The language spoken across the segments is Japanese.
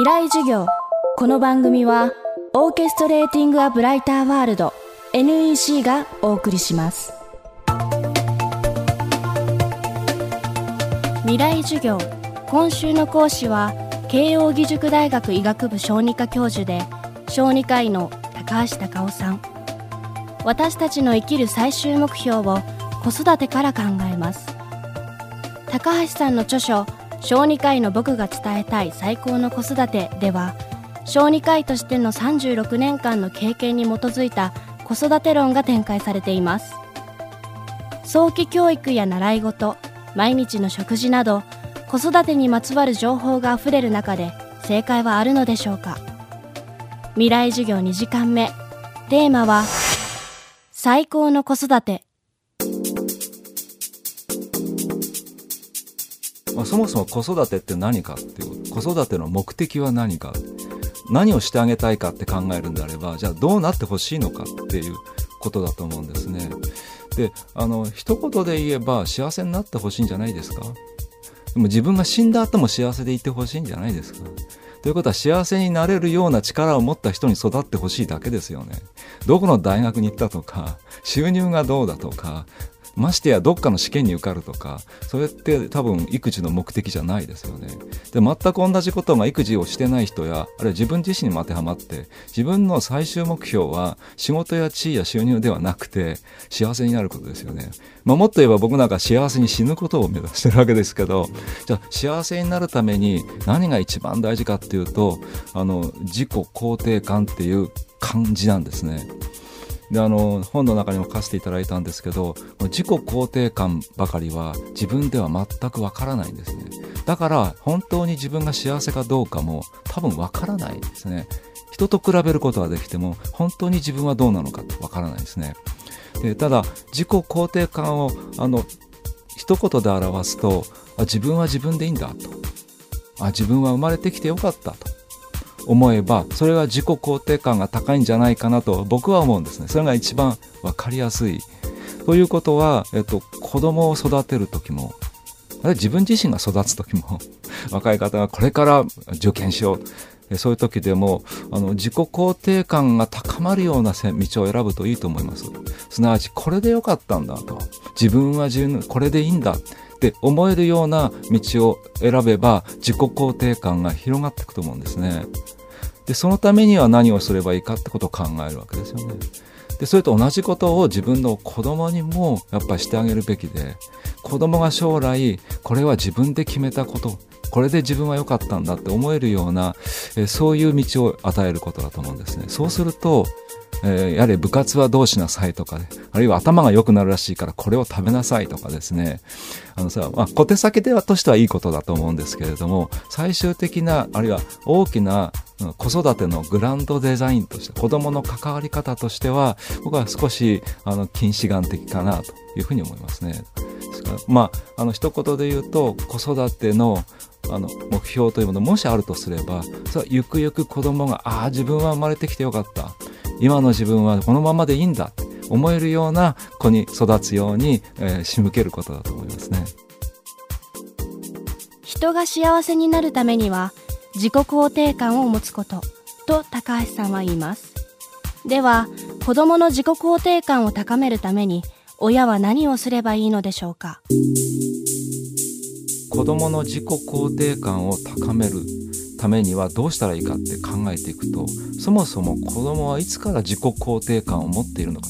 未来授業。この番組はオーケストレーティング・ア・ブライター・ワールド NEC がお送りします。未来授業。今週の講師は慶應義塾大学医学部小児科教授で小児科医の高橋隆夫さん。私たちの生きる最終目標を子育てから考えます。高橋さんの著書小児科医の僕が伝えたい最高の子育てでは小児科医としての36年間の経験に基づいた子育て論が展開されています。早期教育や習い事毎日の食事など子育てにまつわる情報があふれる中で正解はあるのでしょうか。未来授業2時間目。テーマは最高の子育て。まあ、そもそも子育てって何かっていう子育ての目的は何か何をしてあげたいかって考えるんであればじゃあどうなってほしいのかっていうことだと思うんですね。であの一言で言えば幸せになってほしいんじゃないですか？でも自分が死んだ後も幸せでいてほしいんじゃないですか？ということは幸せになれるような力を持った人に育ってほしいだけですよね。どこの大学に行ったとか収入がどうだとかましてやどっかの試験に受かるとかそれって多分育児の目的じゃないですよね。で全く同じことが育児をしてない人やあるいは自分自身にも当てはまって自分の最終目標は仕事や地位や収入ではなくて幸せになることですよね、まあ、もっと言えば僕なんか幸せに死ぬことを目指してるわけですけどじゃあ幸せになるために何が一番大事かっていうとあの自己肯定感っていう感じなんですね。であの本の中にも書かせていただいたんですけど自己肯定感ばかりは自分では全くわからないんですね。だから本当に自分が幸せかどうかも多分わからないですね。人と比べることはできても本当に自分はどうなのかわからないですね。でただ自己肯定感をあの一言で表すと自分は自分でいいんだと。あ自分は生まれてきてよかったと。思えばそれが自己肯定感が高いんじゃないかなと僕は思うんですね。それが一番分かりやすい。ということは、えっと、子供を育てる時も自分自身が育つ時も 若い方がこれから受験しよう。そういう時でもあの自己肯定感が高まるような道を選ぶといいと思います。すなわちこれでよかったんだと。自分は自分これでいいんだ。って思えるような道を選べば自己肯定感が広がっていくと思うんですね。でそのためには何をすればいいかってことを考えるわけですよね。でそれと同じことを自分の子供にもやっぱりしてあげるべきで子供が将来これは自分で決めたことこれで自分は良かったんだって思えるような、えそういう道を与えることだと思うんですね。そうするとえー、やれ部活はどうしなさいとかね、あるいは頭が良くなるらしいからこれを食べなさいとかですね、あのさ、まあ、小手先ではとしてはいいことだと思うんですけれども、最終的な、あるいは大きな子育てのグランドデザインとして、子供の関わり方としては、僕は少し、あの、近視眼的かなというふうに思いますね。ですから、まあ、あの、一言で言うと、子育てのあの目標というものもしあるとすればそれはゆくゆく子供がああ自分は生まれてきてよかった。今の自分はこのままでいいんだ。思えるような子に育つように、えー、仕向けることだと思いますね。人が幸せになるためには自己肯定感を持つこと。と高橋さんは言います。では子どもの自己肯定感を高めるために親は何をすればいいのでしょうか？子どもの自己肯定感を高めるためにはどうしたらいいかって考えていくとそもそも子供はいつから自己肯定感を持っているのか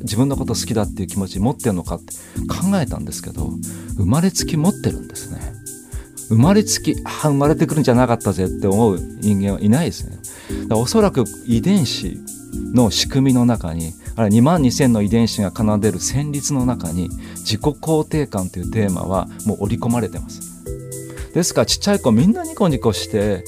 自分のこと好きだっていう気持ち持ってるのかって考えたんですけど生まれつき持ってるんですね。生まれつきあ生まれてくるんじゃなかったぜって思う人間はいないですね。だからおそらく遺伝子の仕組みの中にあれ2万2000の遺伝子が奏でる旋律の中に自己肯定感というテーマはもう織り込まれてます。ですからちっちゃい子みんなニコニコして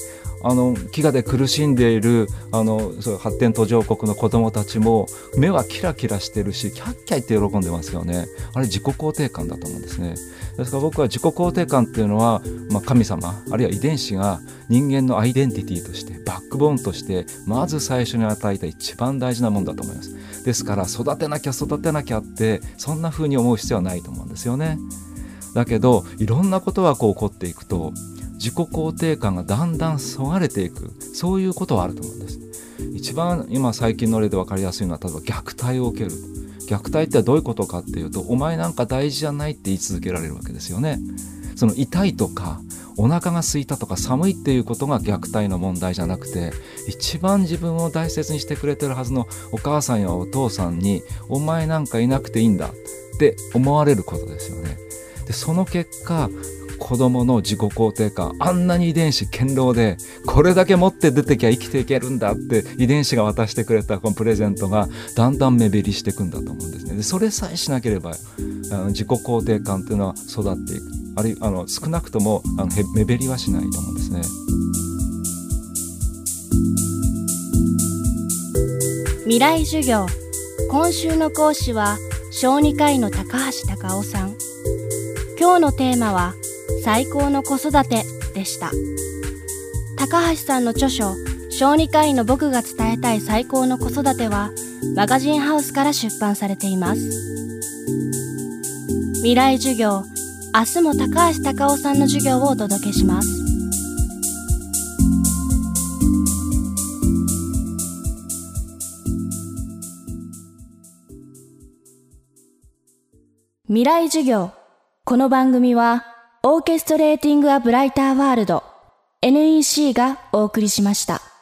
あの飢餓で苦しんでいるあのそう発展途上国の子どもたちも目はキラキラしてるしキャッキャ言って喜んでますよね。あれ自己肯定感だと思うんですね。ですから僕は自己肯定感っていうのは、まあ、神様あるいは遺伝子が人間のアイデンティティとしてバックボーンとしてまず最初に与えた一番大事なものだと思います。ですから育てなきゃ育てなきゃってそんな風に思う必要はないと思うんですよね。だけどいろんなことがこう起こっていくと自己肯定感がだんだんそがれていく。そういうことはあると思うんです。一番今最近の例で分かりやすいのは例えば虐待を受ける。虐待ってどういうことかっていうとお前なんか大事じゃないって言い続けられるわけですよね。その痛いとかお腹が空いたとか寒いっていうことが虐待の問題じゃなくて一番自分を大切にしてくれてるはずのお母さんやお父さんにお前なんかいなくていいんだって思われることですよね。でその結果子供の自己肯定感あんなに遺伝子堅牢でこれだけ持って出てきゃ生きていけるんだって遺伝子が渡してくれたこのプレゼントがだんだん目減りしていくんだと思うんですね。でそれさえしなければあの自己肯定感っていうのは育っていく。あるいはあの少なくともあの目減りはしないと思うんですね。未来授業。今週の講師は小児科医の高橋隆夫さん。今日のテーマは最高の子育てでした。高橋さんの著書小児科医の僕が伝えたい最高の子育てはマガジンハウスから出版されています。未来授業明日も高橋隆夫さんの授業をお届けします。未来授業この番組はオーケストレーティング・ア・ブライター・ワールド NEC がお送りしました。